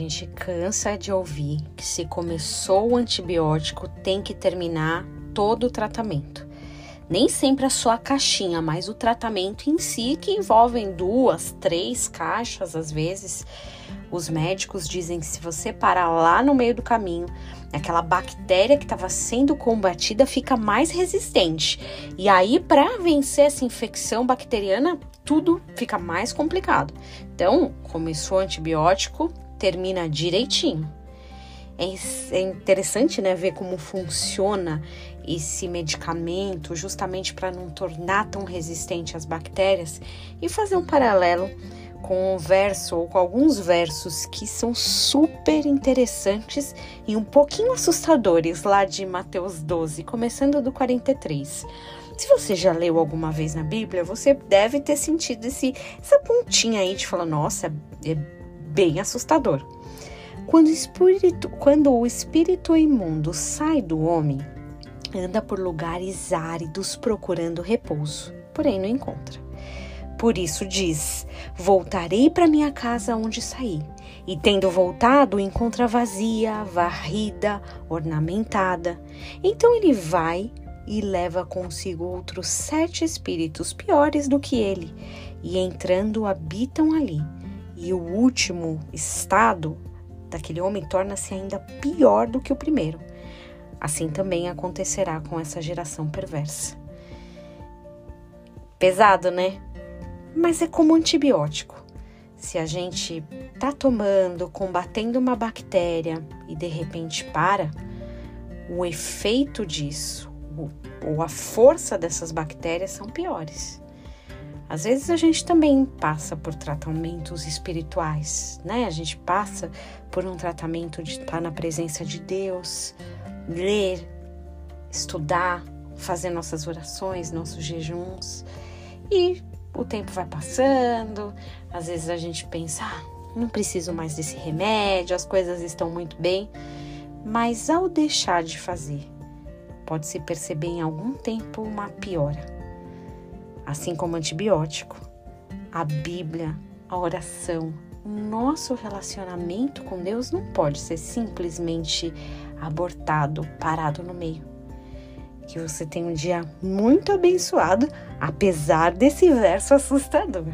gente cansa de ouvir que se começou o antibiótico tem que terminar todo o tratamento. Nem sempre a sua caixinha, mas o tratamento em si, que envolve duas, três caixas às vezes. Os médicos dizem que se você parar lá no meio do caminho, aquela bactéria que estava sendo combatida fica mais resistente. E aí, para vencer essa infecção bacteriana, tudo fica mais complicado. Então, começou o antibiótico, termina direitinho. É, é interessante, né, ver como funciona esse medicamento, justamente para não tornar tão resistente às bactérias e fazer um paralelo com um verso ou com alguns versos que são super interessantes e um pouquinho assustadores lá de Mateus 12, começando do 43. Se você já leu alguma vez na Bíblia, você deve ter sentido esse, essa pontinha aí de falar: nossa, é bem assustador. Quando o, espírito, quando o espírito imundo sai do homem, anda por lugares áridos procurando repouso, porém não encontra. Por isso diz: Voltarei para minha casa onde saí. E tendo voltado, encontra vazia, varrida, ornamentada. Então ele vai e leva consigo outros sete espíritos piores do que ele, e entrando habitam ali. E o último estado daquele homem torna-se ainda pior do que o primeiro. Assim também acontecerá com essa geração perversa. Pesado, né? Mas é como antibiótico. Se a gente tá tomando, combatendo uma bactéria e de repente para, o efeito disso, ou a força dessas bactérias são piores. Às vezes a gente também passa por tratamentos espirituais, né? A gente passa por um tratamento de estar na presença de Deus, ler, estudar, fazer nossas orações, nossos jejuns. E o tempo vai passando, às vezes a gente pensa, ah, não preciso mais desse remédio, as coisas estão muito bem. Mas ao deixar de fazer, pode-se perceber em algum tempo uma piora Assim como antibiótico, a Bíblia, a oração, nosso relacionamento com Deus não pode ser simplesmente abortado, parado no meio. Que você tenha um dia muito abençoado, apesar desse verso assustador.